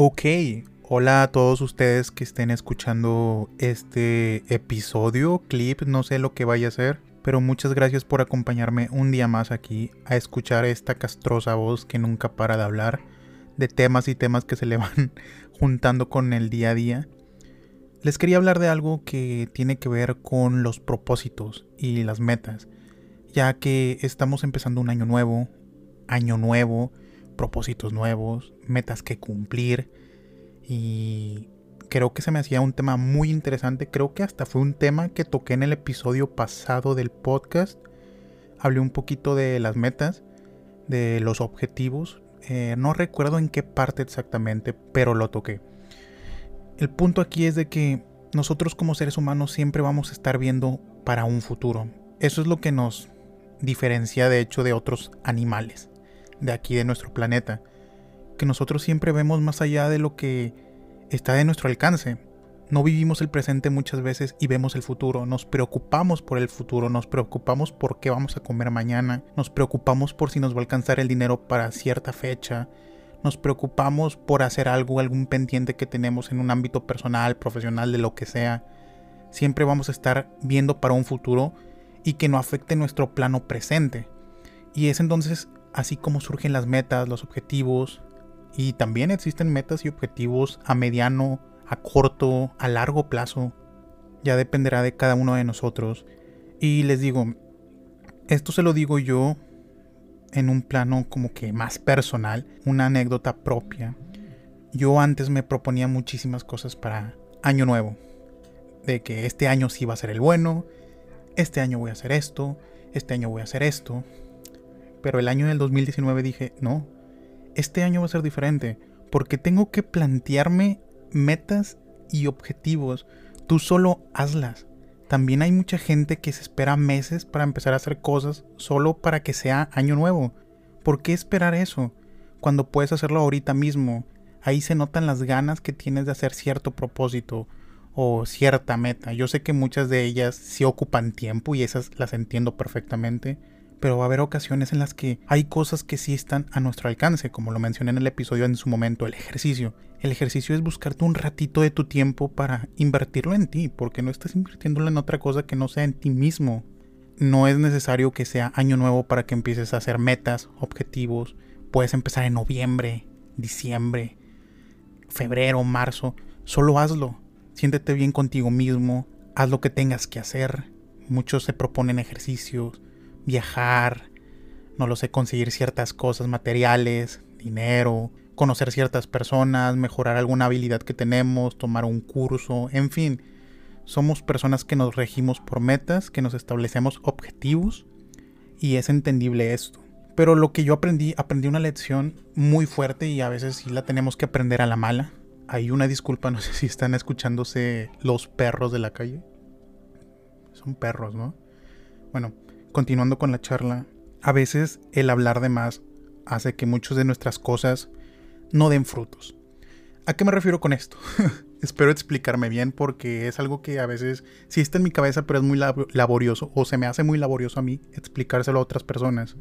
Ok, hola a todos ustedes que estén escuchando este episodio, clip, no sé lo que vaya a ser, pero muchas gracias por acompañarme un día más aquí a escuchar esta castrosa voz que nunca para de hablar de temas y temas que se le van juntando con el día a día. Les quería hablar de algo que tiene que ver con los propósitos y las metas, ya que estamos empezando un año nuevo, año nuevo, propósitos nuevos, metas que cumplir. Y creo que se me hacía un tema muy interesante. Creo que hasta fue un tema que toqué en el episodio pasado del podcast. Hablé un poquito de las metas, de los objetivos. Eh, no recuerdo en qué parte exactamente, pero lo toqué. El punto aquí es de que nosotros como seres humanos siempre vamos a estar viendo para un futuro. Eso es lo que nos diferencia de hecho de otros animales de aquí de nuestro planeta, que nosotros siempre vemos más allá de lo que está de nuestro alcance. No vivimos el presente muchas veces y vemos el futuro, nos preocupamos por el futuro, nos preocupamos por qué vamos a comer mañana, nos preocupamos por si nos va a alcanzar el dinero para cierta fecha, nos preocupamos por hacer algo, algún pendiente que tenemos en un ámbito personal, profesional, de lo que sea. Siempre vamos a estar viendo para un futuro y que no afecte nuestro plano presente. Y es entonces así como surgen las metas, los objetivos, y también existen metas y objetivos a mediano, a corto, a largo plazo. Ya dependerá de cada uno de nosotros. Y les digo, esto se lo digo yo en un plano como que más personal, una anécdota propia. Yo antes me proponía muchísimas cosas para año nuevo. De que este año sí va a ser el bueno, este año voy a hacer esto, este año voy a hacer esto. Pero el año del 2019 dije, no, este año va a ser diferente, porque tengo que plantearme metas y objetivos. Tú solo hazlas. También hay mucha gente que se espera meses para empezar a hacer cosas solo para que sea año nuevo. ¿Por qué esperar eso? Cuando puedes hacerlo ahorita mismo. Ahí se notan las ganas que tienes de hacer cierto propósito o cierta meta. Yo sé que muchas de ellas sí ocupan tiempo y esas las entiendo perfectamente pero va a haber ocasiones en las que hay cosas que sí están a nuestro alcance, como lo mencioné en el episodio en su momento, el ejercicio. El ejercicio es buscarte un ratito de tu tiempo para invertirlo en ti, porque no estás invirtiéndolo en otra cosa que no sea en ti mismo. No es necesario que sea año nuevo para que empieces a hacer metas, objetivos. Puedes empezar en noviembre, diciembre, febrero, marzo. Solo hazlo. Siéntete bien contigo mismo. Haz lo que tengas que hacer. Muchos se proponen ejercicios viajar, no lo sé, conseguir ciertas cosas materiales, dinero, conocer ciertas personas, mejorar alguna habilidad que tenemos, tomar un curso, en fin. Somos personas que nos regimos por metas, que nos establecemos objetivos y es entendible esto. Pero lo que yo aprendí, aprendí una lección muy fuerte y a veces sí la tenemos que aprender a la mala. Hay una disculpa, no sé si están escuchándose los perros de la calle. Son perros, ¿no? Bueno, continuando con la charla, a veces el hablar de más hace que muchas de nuestras cosas no den frutos. ¿A qué me refiero con esto? Espero explicarme bien porque es algo que a veces sí está en mi cabeza, pero es muy laborioso o se me hace muy laborioso a mí explicárselo a otras personas.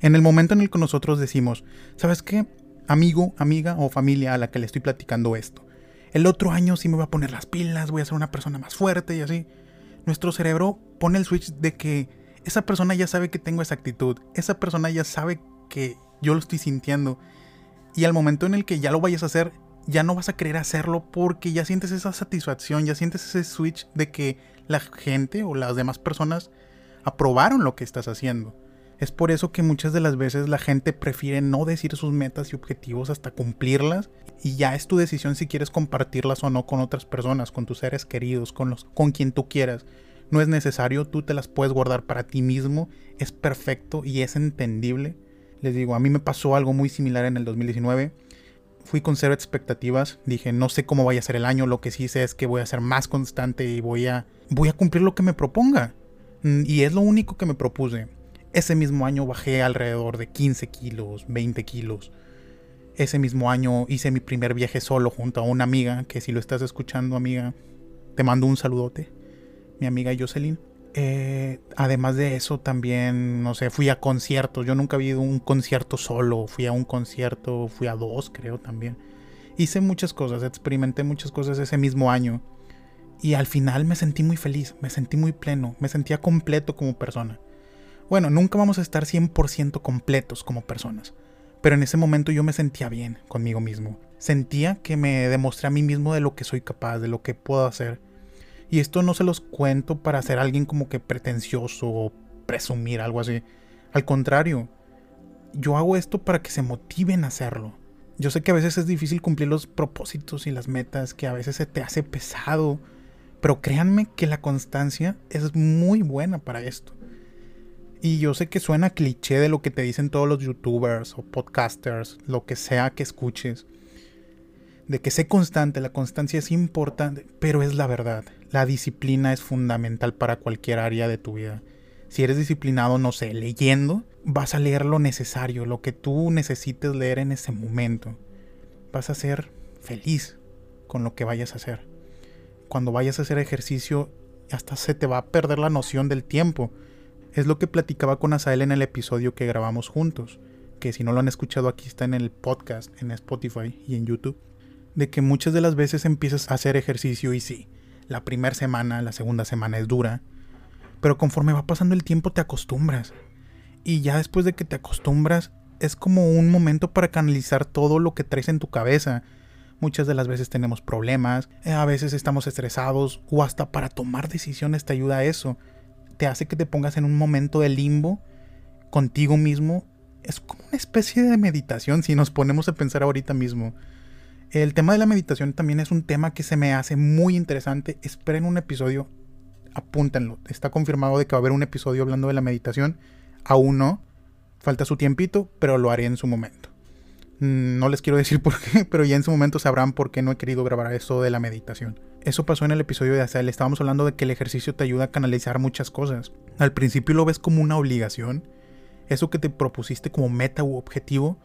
En el momento en el que nosotros decimos, ¿sabes qué? Amigo, amiga o familia a la que le estoy platicando esto. El otro año sí me voy a poner las pilas, voy a ser una persona más fuerte y así. Nuestro cerebro pone el switch de que esa persona ya sabe que tengo esa actitud, esa persona ya sabe que yo lo estoy sintiendo. Y al momento en el que ya lo vayas a hacer, ya no vas a querer hacerlo porque ya sientes esa satisfacción, ya sientes ese switch de que la gente o las demás personas aprobaron lo que estás haciendo. Es por eso que muchas de las veces la gente prefiere no decir sus metas y objetivos hasta cumplirlas y ya es tu decisión si quieres compartirlas o no con otras personas, con tus seres queridos, con los con quien tú quieras no es necesario, tú te las puedes guardar para ti mismo, es perfecto y es entendible. Les digo, a mí me pasó algo muy similar en el 2019. Fui con cero expectativas, dije, no sé cómo vaya a ser el año, lo que sí sé es que voy a ser más constante y voy a voy a cumplir lo que me proponga. Mm, y es lo único que me propuse. Ese mismo año bajé alrededor de 15 kilos, 20 kilos. Ese mismo año hice mi primer viaje solo junto a una amiga, que si lo estás escuchando, amiga, te mando un saludote mi amiga Jocelyn. Eh, además de eso, también, no sé, fui a conciertos. Yo nunca había ido a un concierto solo. Fui a un concierto, fui a dos, creo también. Hice muchas cosas, experimenté muchas cosas ese mismo año. Y al final me sentí muy feliz, me sentí muy pleno, me sentía completo como persona. Bueno, nunca vamos a estar 100% completos como personas. Pero en ese momento yo me sentía bien conmigo mismo. Sentía que me demostré a mí mismo de lo que soy capaz, de lo que puedo hacer. Y esto no se los cuento para ser alguien como que pretencioso o presumir algo así. Al contrario, yo hago esto para que se motiven a hacerlo. Yo sé que a veces es difícil cumplir los propósitos y las metas, que a veces se te hace pesado, pero créanme que la constancia es muy buena para esto. Y yo sé que suena cliché de lo que te dicen todos los youtubers o podcasters, lo que sea que escuches. De que sé constante, la constancia es importante, pero es la verdad. La disciplina es fundamental para cualquier área de tu vida. Si eres disciplinado, no sé, leyendo, vas a leer lo necesario, lo que tú necesites leer en ese momento. Vas a ser feliz con lo que vayas a hacer. Cuando vayas a hacer ejercicio, hasta se te va a perder la noción del tiempo. Es lo que platicaba con Asael en el episodio que grabamos juntos, que si no lo han escuchado aquí está en el podcast, en Spotify y en YouTube, de que muchas de las veces empiezas a hacer ejercicio y sí, la primera semana, la segunda semana es dura, pero conforme va pasando el tiempo te acostumbras y ya después de que te acostumbras, es como un momento para canalizar todo lo que traes en tu cabeza. Muchas de las veces tenemos problemas, eh, a veces estamos estresados o hasta para tomar decisiones te ayuda a eso. Te hace que te pongas en un momento de limbo contigo mismo. Es como una especie de meditación si nos ponemos a pensar ahorita mismo. El tema de la meditación también es un tema que se me hace muy interesante. Esperen un episodio, apúntenlo. Está confirmado de que va a haber un episodio hablando de la meditación Aún no. Falta su tiempito, pero lo haré en su momento. Mm, no les quiero decir por qué, pero ya en su momento sabrán por qué no he querido grabar esto de la meditación. Eso pasó en el episodio de Azael. Estábamos hablando de que el ejercicio te ayuda a canalizar muchas cosas. Al principio lo ves como una obligación. Eso que te propusiste como meta u objetivo,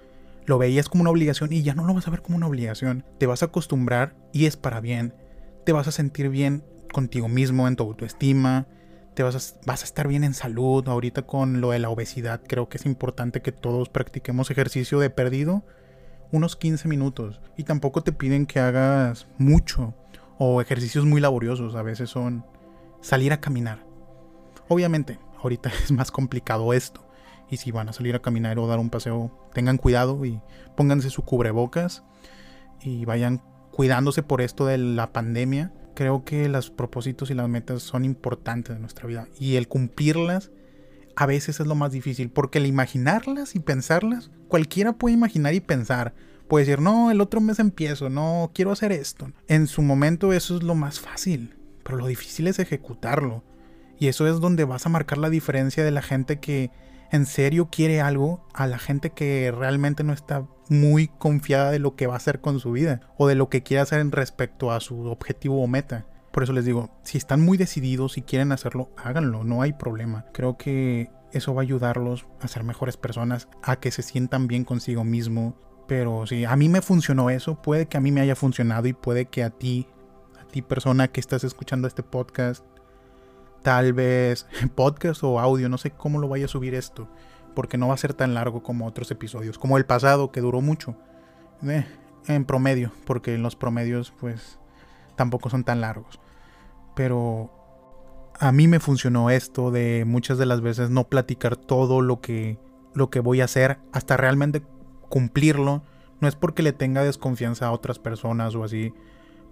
lo veías como una obligación y ya no lo vas a ver como una obligación. Te vas a acostumbrar y es para bien. Te vas a sentir bien contigo mismo, en tu autoestima, te vas a, vas a estar bien en salud. Ahorita con lo de la obesidad, creo que es importante que todos practiquemos ejercicio de perdido unos 15 minutos. Y tampoco te piden que hagas mucho o ejercicios muy laboriosos. A veces son salir a caminar. Obviamente, ahorita es más complicado esto. Y si van a salir a caminar o dar un paseo, tengan cuidado y pónganse su cubrebocas y vayan cuidándose por esto de la pandemia creo que los propósitos y las metas son importantes en nuestra vida y el cumplirlas a veces es lo más difícil porque el imaginarlas y pensarlas, cualquiera puede imaginar y pensar. Puede decir, no, el otro mes empiezo, no, quiero hacer esto. En su momento eso es lo más fácil, pero lo difícil es ejecutarlo. Y eso es donde vas a marcar la diferencia de la gente que en serio quiere algo a la gente que realmente no está muy confiada de lo que va a hacer con su vida o de lo que quiere hacer en respecto a su objetivo o meta. Por eso les digo, si están muy decididos y quieren hacerlo, háganlo, no hay problema. Creo que eso va a ayudarlos a ser mejores personas, a que se sientan bien consigo mismo. Pero si a mí me funcionó eso, puede que a mí me haya funcionado y puede que a ti, a ti persona que estás escuchando este podcast, tal vez podcast o audio, no sé cómo lo vaya a subir esto, porque no va a ser tan largo como otros episodios, como el pasado que duró mucho, eh, en promedio, porque los promedios pues tampoco son tan largos. Pero a mí me funcionó esto de muchas de las veces no platicar todo lo que lo que voy a hacer hasta realmente cumplirlo. No es porque le tenga desconfianza a otras personas o así,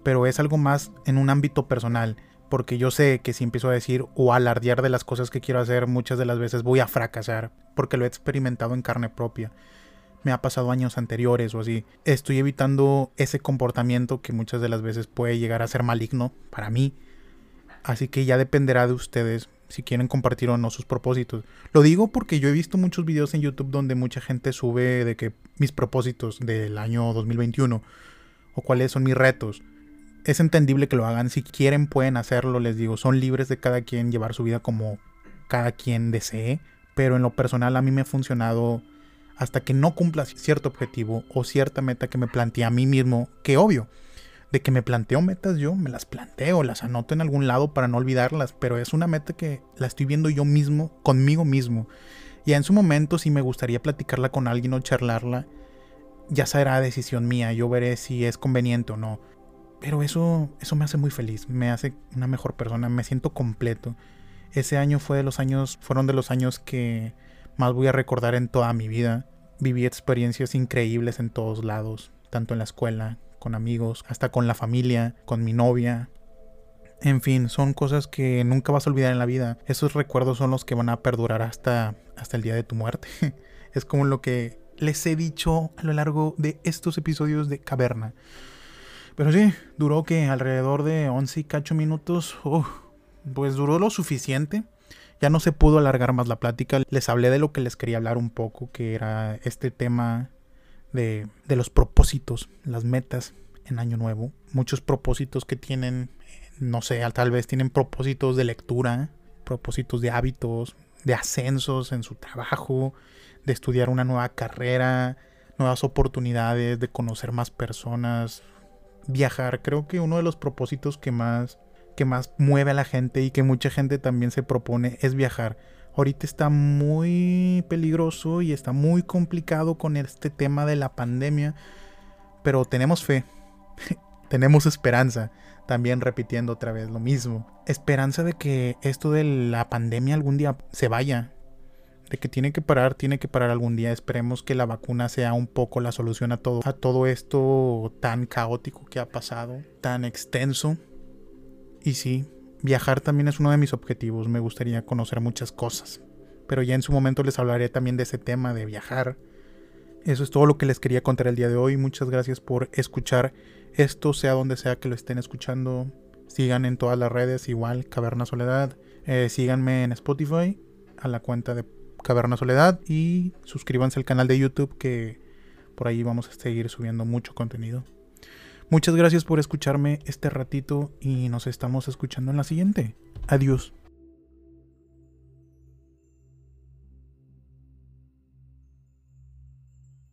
pero es algo más en un ámbito personal porque yo sé que si empiezo a decir o alardear de las cosas que quiero hacer, muchas de las veces voy a fracasar, porque lo he experimentado en carne propia. Me ha pasado años anteriores o así. Estoy evitando ese comportamiento que muchas de las veces puede llegar a ser maligno para mí. Así que ya dependerá de ustedes si quieren compartir o no sus propósitos. Lo digo porque yo he visto muchos videos en YouTube donde mucha gente sube de que mis propósitos del año 2021 o cuáles son mis retos es entendible que lo hagan. Si quieren, pueden hacerlo. Les digo, son libres de cada quien llevar su vida como cada quien desee. Pero en lo personal, a mí me ha funcionado hasta que no cumpla cierto objetivo o cierta meta que me planteé a mí mismo. Que obvio, de que me planteo metas yo, me las planteo, las anoto en algún lado para no olvidarlas. Pero es una meta que la estoy viendo yo mismo, conmigo mismo. Y en su momento, si me gustaría platicarla con alguien o charlarla, ya será decisión mía, yo veré si es conveniente o no. Pero eso, eso me hace muy feliz, me hace una mejor persona, me siento completo. Ese año fue de los años, fueron de los años que más voy a recordar en toda mi vida. Viví experiencias increíbles en todos lados, tanto en la escuela, con amigos, hasta con la familia, con mi novia. En fin, son cosas que nunca vas a olvidar en la vida. Esos recuerdos son los que van a perdurar hasta, hasta el día de tu muerte. es como lo que les he dicho a lo largo de estos episodios de Caverna. Pero sí, duró que alrededor de 11 y cacho minutos. pues duró lo suficiente. Ya no se pudo alargar más la plática. Les hablé de lo que les quería hablar un poco, que era este tema de, de los propósitos, las metas en Año Nuevo. Muchos propósitos que tienen, no sé, tal vez tienen propósitos de lectura, propósitos de hábitos, de ascensos en su trabajo, de estudiar una nueva carrera, nuevas oportunidades, de conocer más personas, viajar. Creo que uno de los propósitos que más, que más mueve a la gente y que mucha gente también se propone es viajar. Ahorita está muy peligroso y está muy complicado con este tema de la pandemia, pero tenemos fe, tenemos esperanza. También repitiendo otra vez lo mismo. Esperanza de que esto de la pandemia algún día se vaya, que tiene que parar, tiene que parar algún día. Esperemos que la vacuna sea un poco la solución a todo, a todo esto tan caótico que ha pasado, tan extenso. Y sí, viajar también es uno de mis objetivos. Me gustaría conocer muchas cosas. Pero ya en su momento les hablaré también de ese tema de viajar. Eso es todo lo que les quería contar el día de hoy. Muchas gracias por escuchar esto, sea donde sea que lo estén escuchando. Sigan en todas las redes, igual, Caverna Soledad. Eh, síganme en Spotify, a la cuenta de Caverna Soledad y suscríbanse al canal de YouTube que por ahí vamos a seguir subiendo mucho contenido. Muchas gracias por escucharme este ratito y nos estamos escuchando en la siguiente. Adiós.